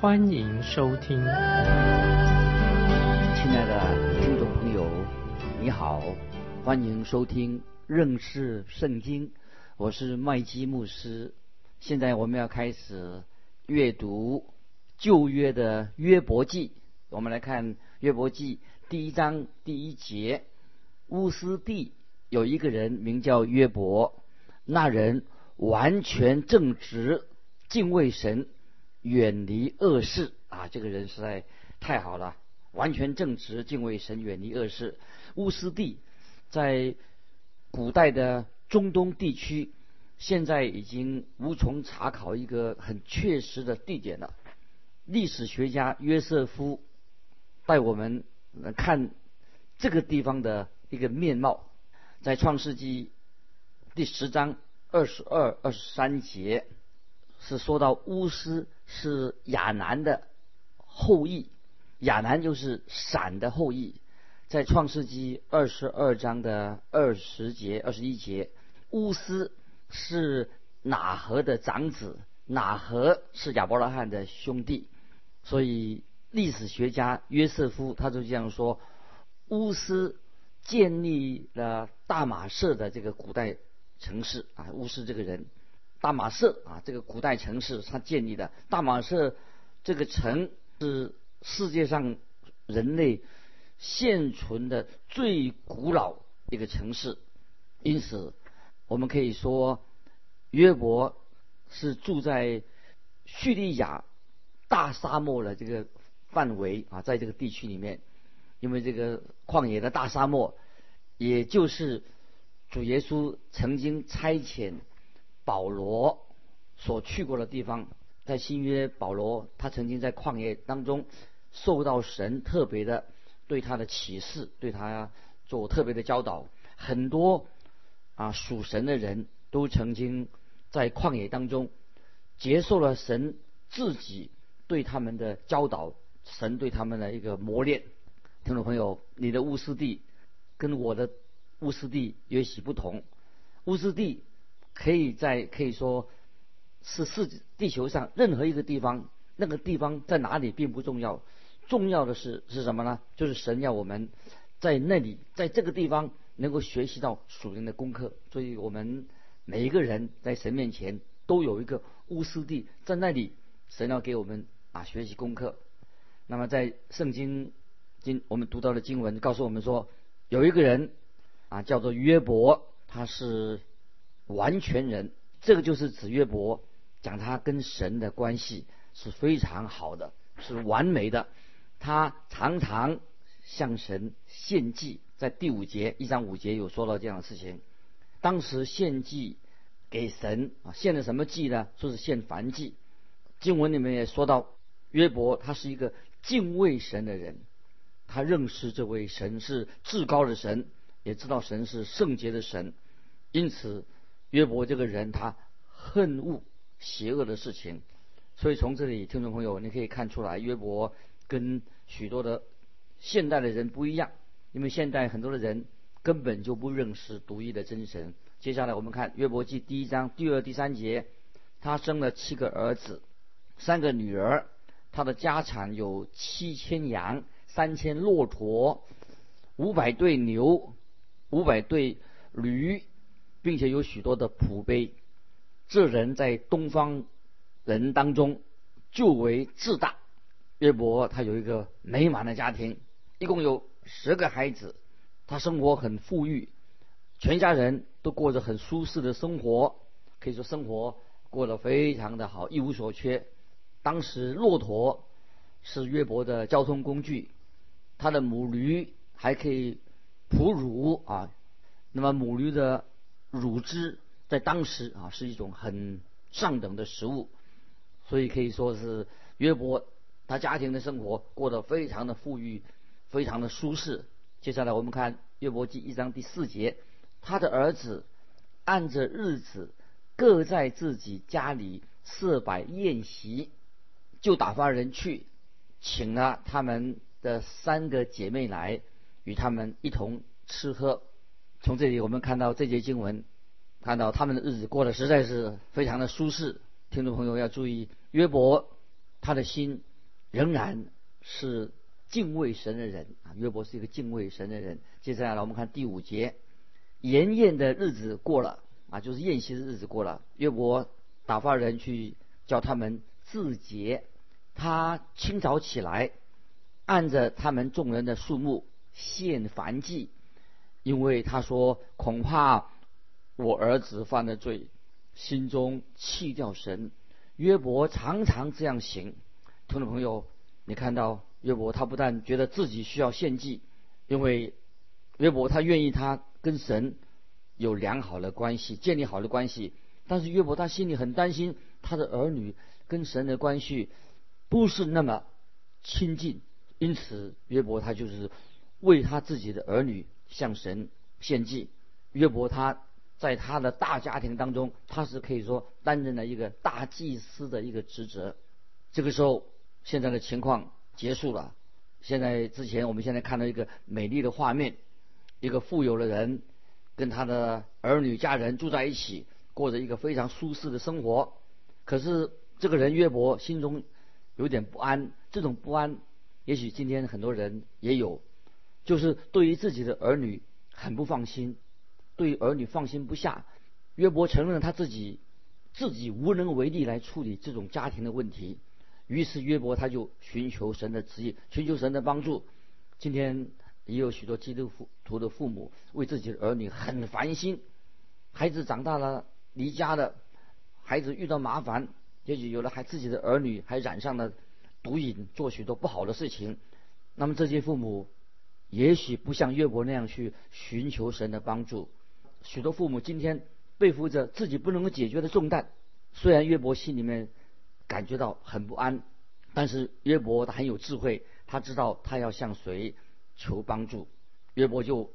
欢迎收听。亲爱的听众朋友，你好，欢迎收听认识圣经，我是麦基牧师。现在我们要开始阅读旧约的约伯记，我们来看约伯记第一章第一节，乌斯地。有一个人名叫约伯，那人完全正直，敬畏神，远离恶事啊！这个人实在太好了，完全正直，敬畏神，远离恶事。乌斯地在古代的中东地区，现在已经无从查考一个很确实的地点了。历史学家约瑟夫带我们看这个地方的一个面貌。在创世纪第十章二十二、二十三节，是说到乌斯是亚南的后裔，亚南就是闪的后裔。在创世纪二十二章的二十节、二十一节，乌斯是哪和的长子，哪和是亚伯拉罕的兄弟，所以历史学家约瑟夫他就这样说：乌斯。建立了大马士的这个古代城市啊，乌斯这个人，大马士啊，这个古代城市他建立的大马士这个城是世界上人类现存的最古老一个城市，因此我们可以说约伯是住在叙利亚大沙漠的这个范围啊，在这个地区里面。因为这个旷野的大沙漠，也就是主耶稣曾经差遣保罗所去过的地方。在新约，保罗他曾经在旷野当中受到神特别的对他的启示，对他做特别的教导。很多啊属神的人都曾经在旷野当中接受了神自己对他们的教导，神对他们的一个磨练。听众朋友，你的乌斯地跟我的乌斯地也许不同。乌斯地可以在可以说是世地球上任何一个地方，那个地方在哪里并不重要，重要的是是什么呢？就是神要我们在那里，在这个地方能够学习到属灵的功课。所以我们每一个人在神面前都有一个乌斯地，在那里神要给我们啊学习功课。那么在圣经。今我们读到的经文告诉我们说，有一个人啊，叫做约伯，他是完全人。这个就是指约伯，讲他跟神的关系是非常好的，是完美的。他常常向神献祭，在第五节一章五节有说到这样的事情。当时献祭给神啊，献的什么祭呢？说是献燔祭。经文里面也说到，约伯他是一个敬畏神的人。他认识这位神是至高的神，也知道神是圣洁的神，因此约伯这个人他恨恶邪恶的事情，所以从这里听众朋友你可以看出来，约伯跟许多的现代的人不一样，因为现代很多的人根本就不认识独一的真神。接下来我们看约伯记第一章第二、第三节，他生了七个儿子，三个女儿，他的家产有七千羊。三千骆驼，五百对牛，五百对驴，并且有许多的仆碑。这人在东方人当中就为自大。约伯他有一个美满的家庭，一共有十个孩子，他生活很富裕，全家人都过着很舒适的生活，可以说生活过得非常的好，一无所缺。当时骆驼是约伯的交通工具。他的母驴还可以哺乳啊，那么母驴的乳汁在当时啊是一种很上等的食物，所以可以说是约伯他家庭的生活过得非常的富裕，非常的舒适。接下来我们看约伯记一章第四节，他的儿子按着日子各在自己家里设摆宴席，就打发人去请了他们的三个姐妹来，与他们一同吃喝。从这里我们看到这节经文，看到他们的日子过得实在是非常的舒适。听众朋友要注意，约伯他的心仍然是。敬畏神的人啊，约伯是一个敬畏神的人。接下来我们看第五节，筵宴的日子过了啊，就是宴席的日子过了。约伯打发人去叫他们自洁。他清早起来，按着他们众人的数目献燔祭，因为他说恐怕我儿子犯了罪，心中弃掉神。约伯常常这样行。听众朋友，你看到？约伯他不但觉得自己需要献祭，因为约伯他愿意他跟神有良好的关系，建立好的关系。但是约伯他心里很担心他的儿女跟神的关系不是那么亲近，因此约伯他就是为他自己的儿女向神献祭。约伯他在他的大家庭当中，他是可以说担任了一个大祭司的一个职责。这个时候，现在的情况。结束了。现在之前，我们现在看到一个美丽的画面，一个富有的人跟他的儿女家人住在一起，过着一个非常舒适的生活。可是这个人约伯心中有点不安，这种不安，也许今天很多人也有，就是对于自己的儿女很不放心，对儿女放心不下。约伯承认他自己自己无能为力来处理这种家庭的问题。于是约伯他就寻求神的指引，寻求神的帮助。今天也有许多基督徒的父母为自己的儿女很烦心，孩子长大了离家了，孩子遇到麻烦，也许有了还自己的儿女还染上了毒瘾，做许多不好的事情。那么这些父母也许不像约伯那样去寻求神的帮助。许多父母今天背负着自己不能够解决的重担，虽然约伯心里面。感觉到很不安，但是约伯他很有智慧，他知道他要向谁求帮助。约伯就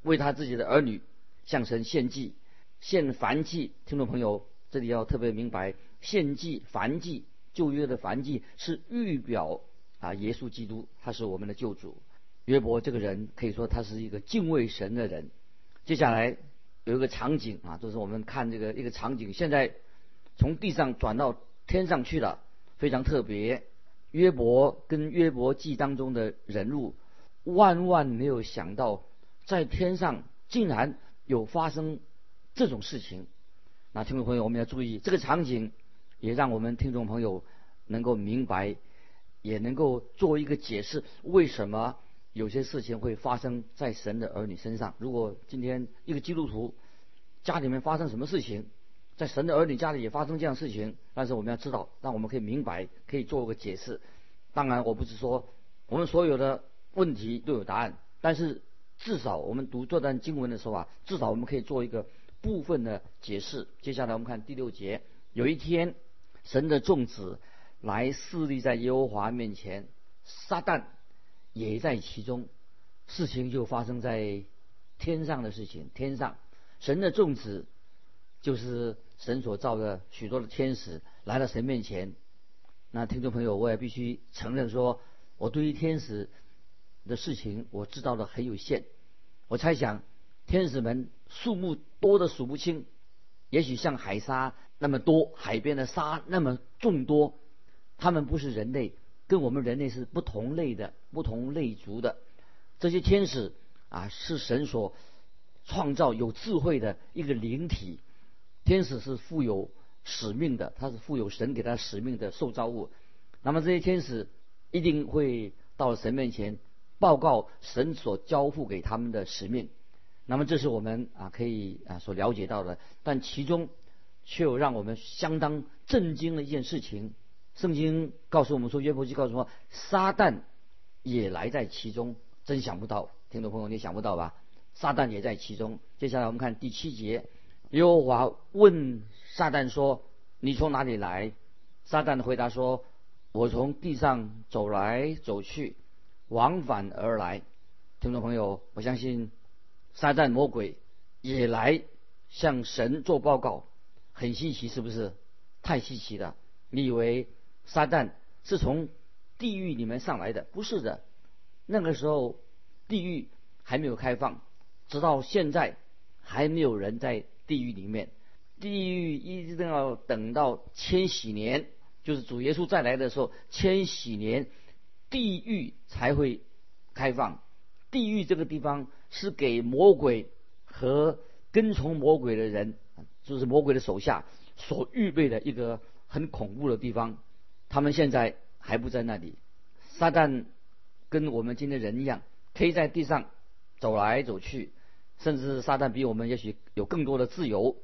为他自己的儿女向神献祭，献燔祭。听众朋友，这里要特别明白，献祭、燔祭，旧约的燔祭是预表啊，耶稣基督，他是我们的救主。约伯这个人可以说他是一个敬畏神的人。接下来有一个场景啊，就是我们看这个一个场景，现在从地上转到。天上去了，非常特别。约伯跟约伯记当中的人物，万万没有想到，在天上竟然有发生这种事情。那听众朋友，我们要注意这个场景，也让我们听众朋友能够明白，也能够做一个解释，为什么有些事情会发生在神的儿女身上。如果今天一个基督徒家里面发生什么事情，在神的儿女家里也发生这样事情，但是我们要知道，让我们可以明白，可以做个解释。当然，我不是说我们所有的问题都有答案，但是至少我们读这段经文的时候啊，至少我们可以做一个部分的解释。接下来我们看第六节，有一天，神的众子来侍立在耶和华面前，撒旦也在其中，事情就发生在天上的事情。天上，神的众子就是。神所造的许多的天使来到神面前，那听众朋友，我也必须承认说，我对于天使的事情我知道的很有限。我猜想，天使们数目多的数不清，也许像海沙那么多，海边的沙那么众多。他们不是人类，跟我们人类是不同类的、不同类族的。这些天使啊，是神所创造有智慧的一个灵体。天使是富有使命的，他是富有神给他使命的受造物。那么这些天使一定会到神面前报告神所交付给他们的使命。那么这是我们啊可以啊所了解到的，但其中却有让我们相当震惊的一件事情。圣经告诉我们说，约伯记告诉我，撒旦也来在其中。真想不到，听众朋友你想不到吧？撒旦也在其中。接下来我们看第七节。耶和华问撒旦说：“你从哪里来？”撒旦的回答说：“我从地上走来走去，往返而来。听众朋友，我相信撒旦魔鬼也来向神做报告，很稀奇，是不是？太稀奇了！你以为撒旦是从地狱里面上来的？不是的，那个时候地狱还没有开放，直到现在还没有人在地狱里面。地狱一定要等到千禧年，就是主耶稣再来的时候，千禧年地狱才会开放。地狱这个地方是给魔鬼和跟从魔鬼的人，就是魔鬼的手下所预备的一个很恐怖的地方。他们现在还不在那里。撒旦跟我们今天人一样，可以在地上走来走去，甚至撒旦比我们也许有更多的自由。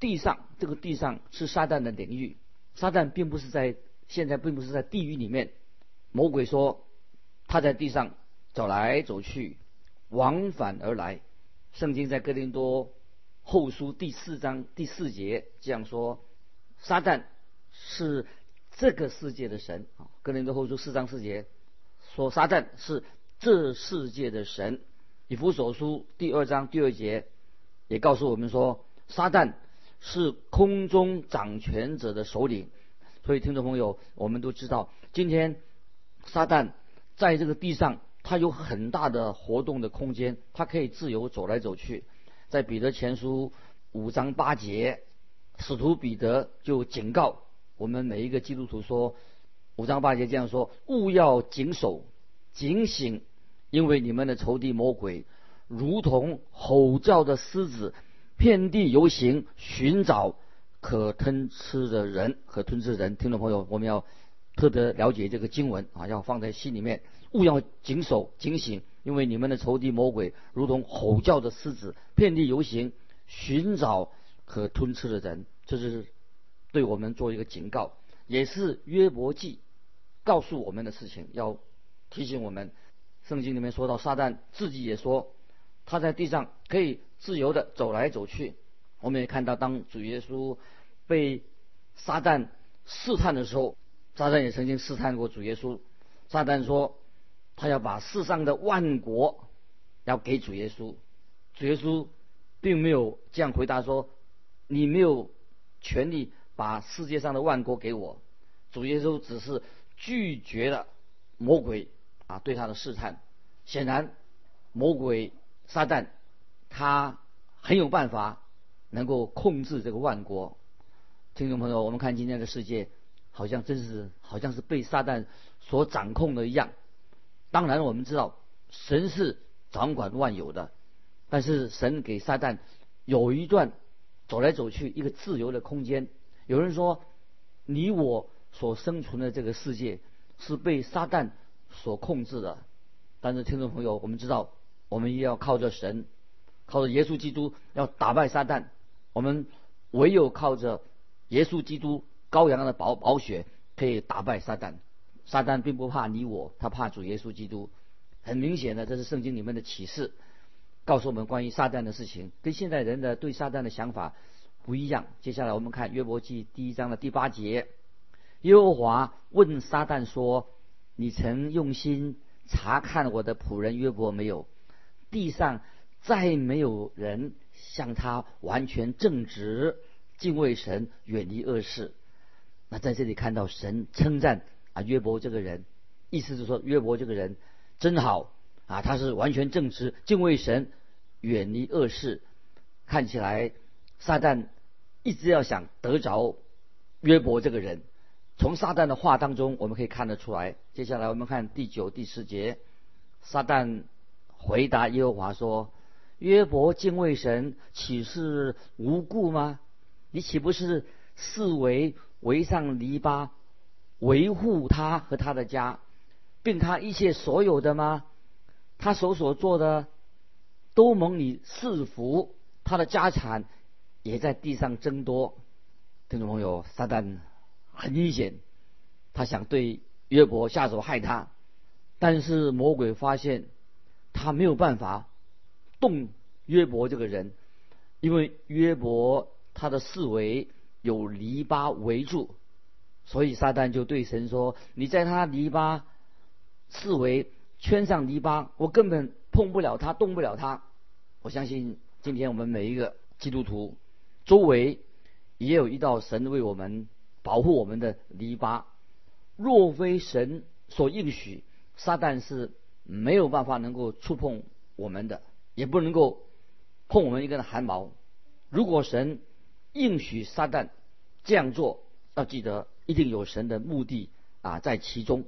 地上这个地上是撒旦的领域，撒旦并不是在现在并不是在地狱里面。魔鬼说他在地上。走来走去，往返而来。圣经在哥林多后书第四章第四节这样说：撒旦是这个世界的神啊。哥林多后书四章四节说撒旦是这世界的神。以弗所书第二章第二节也告诉我们说，撒旦是空中掌权者的首领。所以听众朋友，我们都知道，今天撒旦在这个地上。他有很大的活动的空间，他可以自由走来走去。在彼得前书五章八节，使徒彼得就警告我们每一个基督徒说：五章八节这样说，勿要谨守、警醒，因为你们的仇敌魔鬼如同吼叫的狮子，遍地游行，寻找可吞吃的人和吞吃人。听众朋友，我们要特别了解这个经文啊，要放在心里面。勿要谨守、警醒，因为你们的仇敌魔鬼如同吼叫的狮子，遍地游行，寻找可吞吃的人。这是对我们做一个警告，也是约伯记告诉我们的事情，要提醒我们。圣经里面说到，撒旦自己也说，他在地上可以自由的走来走去。我们也看到，当主耶稣被撒旦试探的时候，撒旦也曾经试探过主耶稣。撒旦说。他要把世上的万国要给主耶稣，主耶稣并没有这样回答说：“你没有权利把世界上的万国给我。”主耶稣只是拒绝了魔鬼啊对他的试探。显然，魔鬼撒旦他很有办法能够控制这个万国。听众朋友，我们看今天的世界，好像真是好像是被撒旦所掌控的一样。当然，我们知道神是掌管万有的，但是神给撒旦有一段走来走去一个自由的空间。有人说，你我所生存的这个世界是被撒旦所控制的。但是，听众朋友，我们知道，我们也要靠着神，靠着耶稣基督要打败撒旦。我们唯有靠着耶稣基督羔羊的宝宝血，可以打败撒旦。撒旦并不怕你我，他怕主耶稣基督。很明显的，这是圣经里面的启示，告诉我们关于撒旦的事情，跟现在人的对撒旦的想法不一样。接下来我们看约伯记第一章的第八节，耶和华问撒旦说：“你曾用心查看我的仆人约伯没有？地上再没有人像他完全正直，敬畏神，远离恶事。”那在这里看到神称赞。啊，约伯这个人，意思是说约伯这个人真好啊，他是完全正直，敬畏神，远离恶事。看起来撒旦一直要想得着约伯这个人。从撒旦的话当中，我们可以看得出来。接下来我们看第九、第十节，撒旦回答耶和华说：“约伯敬畏神，岂是无故吗？你岂不是视为围上篱笆？”维护他和他的家，并他一切所有的吗？他所所做的都蒙你赐福，他的家产也在地上争夺。听众朋友，撒旦很阴险，他想对约伯下手害他，但是魔鬼发现他没有办法动约伯这个人，因为约伯他的四围有篱笆围住。所以撒旦就对神说：“你在他篱笆四围圈上篱笆，我根本碰不了他，动不了他。”我相信今天我们每一个基督徒周围也有一道神为我们保护我们的篱笆。若非神所应许，撒旦是没有办法能够触碰我们的，也不能够碰我们一根汗毛。如果神应许撒旦这样做，要记得一定有神的目的啊在其中，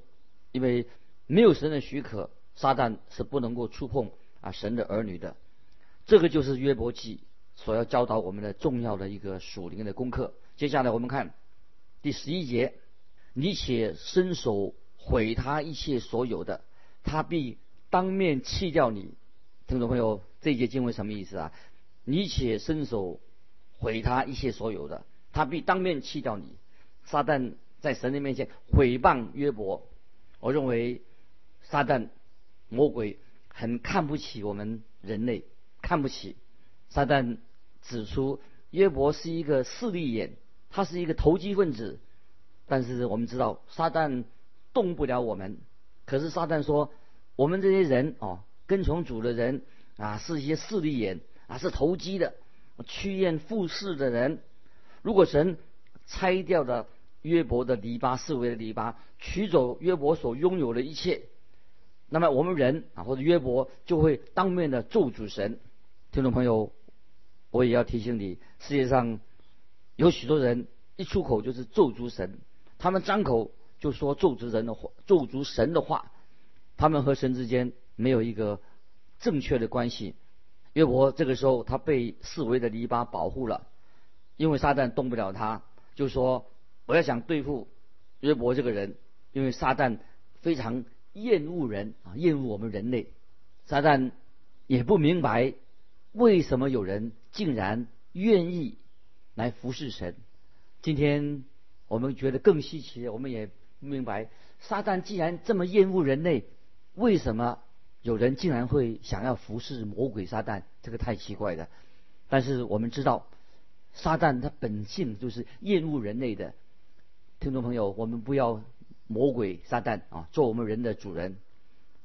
因为没有神的许可，撒旦是不能够触碰啊神的儿女的。这个就是约伯记所要教导我们的重要的一个属灵的功课。接下来我们看第十一节：你且伸手毁他一切所有的，他必当面弃掉你。听众朋友，这一节经文什么意思啊？你且伸手毁他一切所有的，他必当面弃掉你。撒旦在神的面前毁谤约伯，我认为撒旦魔鬼很看不起我们人类。看不起，撒旦指出约伯是一个势利眼，他是一个投机分子。但是我们知道，撒旦动不了我们。可是撒旦说，我们这些人哦，跟从主的人啊，是一些势利眼啊，是投机的、趋炎附势的人。如果神拆掉了约伯的篱笆，四围的篱笆，取走约伯所拥有的一切，那么我们人啊，或者约伯就会当面的咒诅神。听众朋友，我也要提醒你，世界上有许多人一出口就是咒诅神，他们张口就说咒诅人的话，咒诅神的话，他们和神之间没有一个正确的关系。约伯这个时候他被四围的篱笆保护了，因为撒旦动不了他，就说我要想对付约伯这个人，因为撒旦非常厌恶人啊，厌恶我们人类，撒旦也不明白。为什么有人竟然愿意来服侍神？今天我们觉得更稀奇，我们也不明白，撒旦既然这么厌恶人类，为什么有人竟然会想要服侍魔鬼撒旦？这个太奇怪了。但是我们知道，撒旦他本性就是厌恶人类的。听众朋友，我们不要魔鬼撒旦啊做我们人的主人，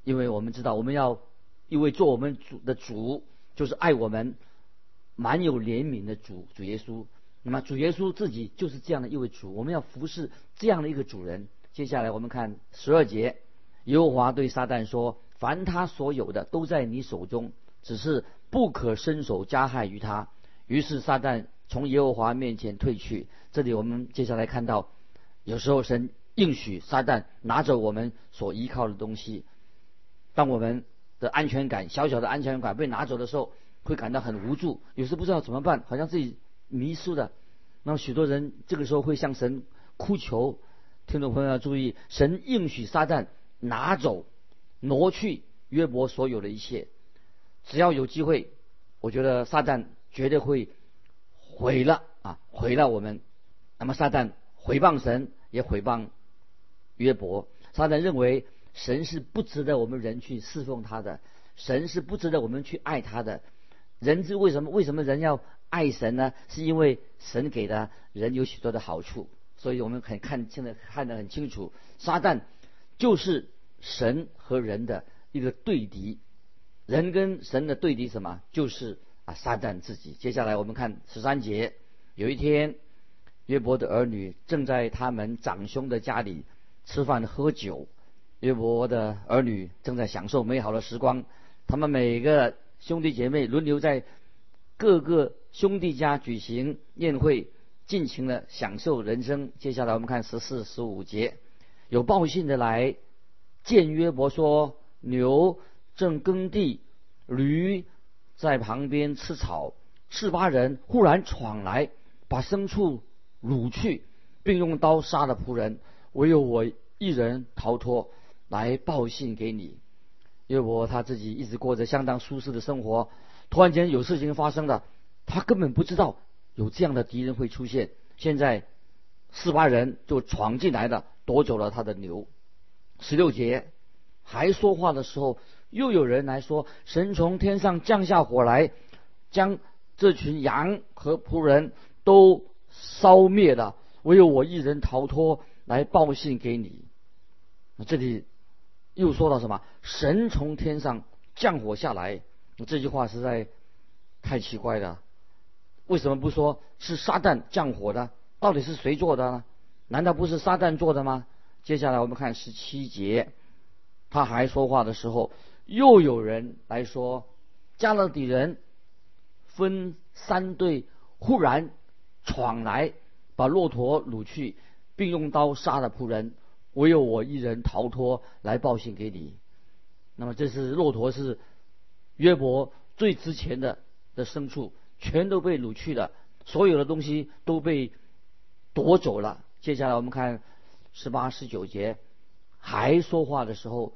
因为我们知道我们要因为做我们主的主。就是爱我们、蛮有怜悯的主主耶稣。那么主耶稣自己就是这样的一位主，我们要服侍这样的一个主人。接下来我们看十二节，耶和华对撒旦说：“凡他所有的都在你手中，只是不可伸手加害于他。”于是撒旦从耶和华面前退去。这里我们接下来看到，有时候神应许撒旦拿走我们所依靠的东西，当我们。的安全感，小小的安全感被拿走的时候，会感到很无助，有时不知道怎么办，好像自己迷失了。那么许多人这个时候会向神哭求。听众朋友要注意，神应许撒旦拿走、挪去约伯所有的一切。只要有机会，我觉得撒旦绝对会毁了啊，毁了我们。那么撒旦毁谤神，也毁谤约伯。撒旦认为。神是不值得我们人去侍奉他的，神是不值得我们去爱他的。人之为什么为什么人要爱神呢？是因为神给的人有许多的好处，所以我们很看现在看得很清楚，撒旦就是神和人的一个对敌，人跟神的对敌什么？就是啊撒旦自己。接下来我们看十三节，有一天约伯的儿女正在他们长兄的家里吃饭喝酒。约伯的儿女正在享受美好的时光，他们每个兄弟姐妹轮流在各个兄弟家举行宴会，尽情的享受人生。接下来我们看十四、十五节，有报信的来见约伯说：牛正耕地，驴在旁边吃草。四巴人忽然闯来，把牲畜掳去，并用刀杀了仆人，唯有我一人逃脱。来报信给你，因为我他自己一直过着相当舒适的生活，突然间有事情发生了，他根本不知道有这样的敌人会出现。现在四八人就闯进来了，夺走了他的牛。十六节还说话的时候，又有人来说：神从天上降下火来，将这群羊和仆人都烧灭了，唯有我一人逃脱。来报信给你。这里又说到什么？神从天上降火下来。这句话实在太奇怪了。为什么不说是撒旦降火的？到底是谁做的呢？难道不是撒旦做的吗？接下来我们看十七节，他还说话的时候，又有人来说，加勒底人分三队，忽然闯来，把骆驼掳去，并用刀杀了仆人，唯有我一人逃脱，来报信给你。那么这是骆驼是约伯最值钱的的牲畜，全都被掳去了，所有的东西都被夺走了。接下来我们看十八、十九节，还说话的时候，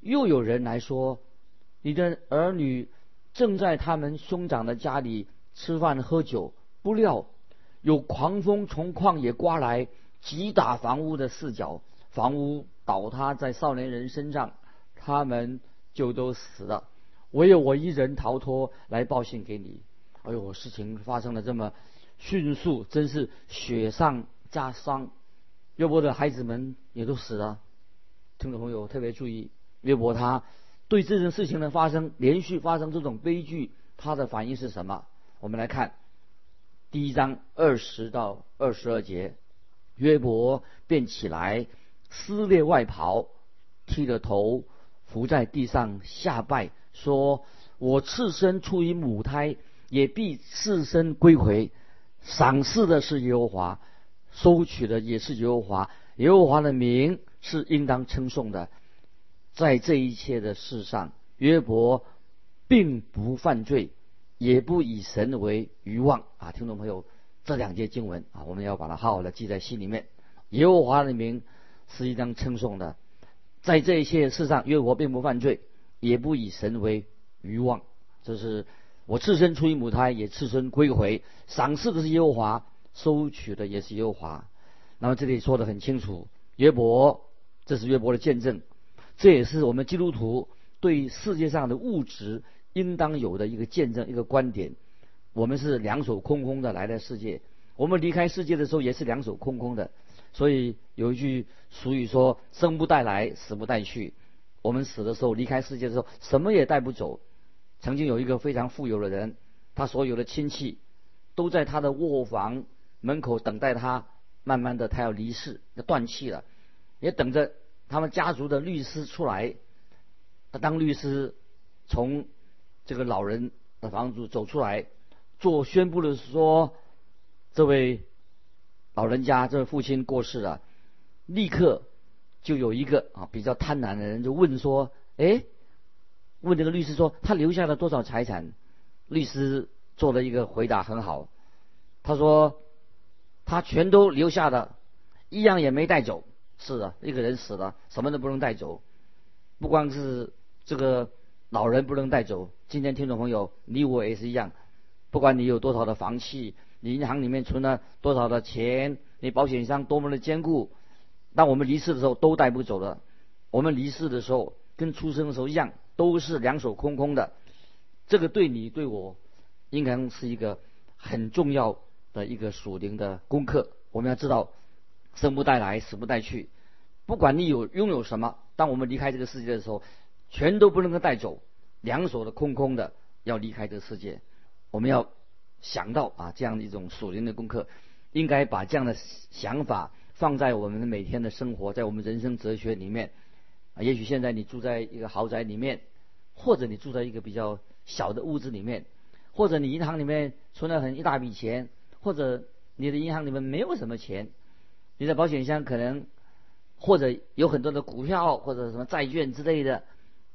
又有人来说：“你的儿女正在他们兄长的家里吃饭喝酒，不料有狂风从旷野刮来，击打房屋的四角，房屋倒塌在少年人身上，他们就都死了。唯有我一人逃脱，来报信给你。”哎呦，事情发生的这么迅速，真是雪上。加霜，约伯的孩子们也都死了。听众朋友特别注意，约伯他对这件事情的发生，连续发生这种悲剧，他的反应是什么？我们来看第一章二十到二十二节，约伯便起来，撕裂外袍，剃了头，伏在地上下拜，说：“我赤身出于母胎，也必赤身归回。赏赐的是耶和华。”收取的也是耶和华，耶和华的名是应当称颂的。在这一切的事上，约伯并不犯罪，也不以神为愚妄啊！听众朋友，这两节经文啊，我们要把它好好的记在心里面。耶和华的名是一张称颂的，在这一切事上，约伯并不犯罪，也不以神为愚妄。这是我赤身出于母胎，也赤身归回。赏赐的是耶和华。收取的也是耶和华，那么这里说的很清楚，约伯，这是约伯的见证，这也是我们基督徒对世界上的物质应当有的一个见证，一个观点。我们是两手空空的来到世界，我们离开世界的时候也是两手空空的。所以有一句俗语说：“生不带来，死不带去。”我们死的时候，离开世界的时候，什么也带不走。曾经有一个非常富有的人，他所有的亲戚都在他的卧房。门口等待他，慢慢的他要离世，要断气了，也等着他们家族的律师出来。他当律师从这个老人的房子走出来，做宣布的说：“这位老人家，这父亲过世了。”立刻就有一个啊比较贪婪的人就问说：“哎，问这个律师说他留下了多少财产？”律师做了一个回答很好，他说。他全都留下的，一样也没带走。是的，一个人死了，什么都不能带走。不光是这个老人不能带走，今天听众朋友，你我也是一样。不管你有多少的房契，银行里面存了多少的钱，你保险箱多么的坚固，当我们离世的时候都带不走的。我们离世的时候跟出生的时候一样，都是两手空空的。这个对你对我，应该是一个很重要。的一个属灵的功课，我们要知道，生不带来，死不带去。不管你有拥有什么，当我们离开这个世界的时候，全都不能够带走，两手的空空的要离开这个世界。我们要想到啊，这样的一种属灵的功课，应该把这样的想法放在我们每天的生活，在我们人生哲学里面。啊，也许现在你住在一个豪宅里面，或者你住在一个比较小的屋子里面，或者你银行里面存了很一大笔钱。或者你的银行里面没有什么钱，你的保险箱可能或者有很多的股票或者什么债券之类的，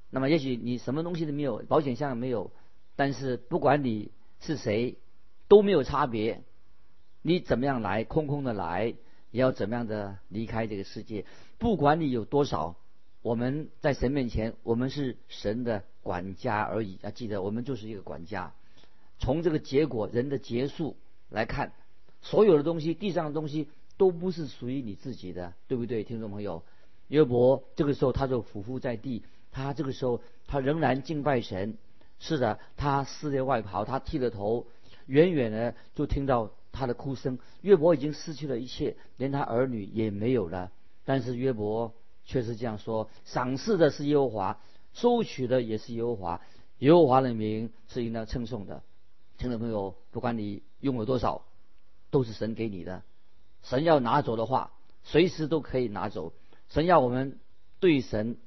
那么也许你什么东西都没有，保险箱也没有，但是不管你是谁都没有差别，你怎么样来空空的来，也要怎么样的离开这个世界。不管你有多少，我们在神面前，我们是神的管家而已。要记得，我们就是一个管家。从这个结果，人的结束。来看，所有的东西，地上的东西都不是属于你自己的，对不对，听众朋友？约伯这个时候他就匍匐在地，他这个时候他仍然敬拜神。是的，他撕裂外袍，他剃了头，远远的就听到他的哭声。约伯已经失去了一切，连他儿女也没有了。但是约伯却是这样说：赏赐的是耶和华，收取的也是耶和华。耶和华的名是应当称颂的。听众朋友，不管你用了多少，都是神给你的。神要拿走的话，随时都可以拿走。神要我们对神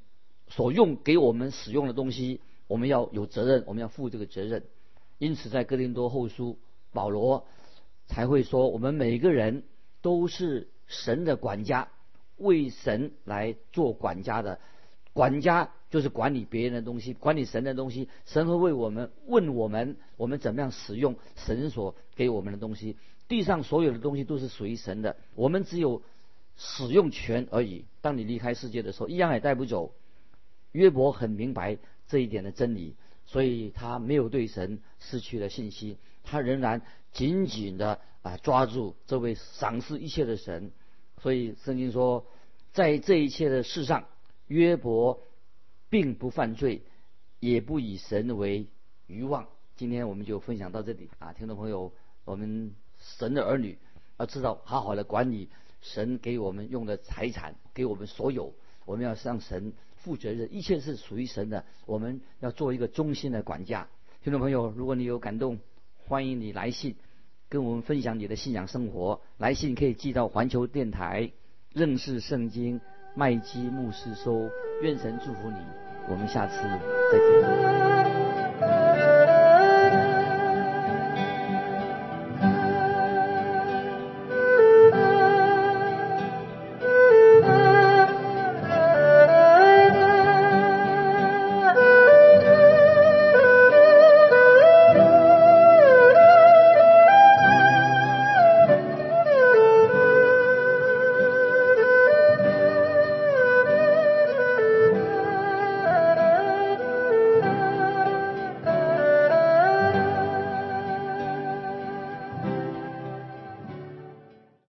所用给我们使用的东西，我们要有责任，我们要负这个责任。因此，在哥林多后书，保罗才会说：我们每个人都是神的管家，为神来做管家的。管家就是管理别人的东西，管理神的东西。神会为我们问我们，我们怎么样使用神所给我们的东西。地上所有的东西都是属于神的，我们只有使用权而已。当你离开世界的时候，一样也带不走。约伯很明白这一点的真理，所以他没有对神失去了信心，他仍然紧紧的啊抓住这位赏赐一切的神。所以圣经说，在这一切的事上，约伯并不犯罪，也不以神为欲望。今天我们就分享到这里啊，听众朋友，我们。神的儿女要知道好好的管理神给我们用的财产，给我们所有，我们要向神负责任，一切是属于神的，我们要做一个忠心的管家。听众朋友，如果你有感动，欢迎你来信跟我们分享你的信仰生活。来信可以寄到环球电台认识圣经麦基牧师收。愿神祝福你，我们下次再见。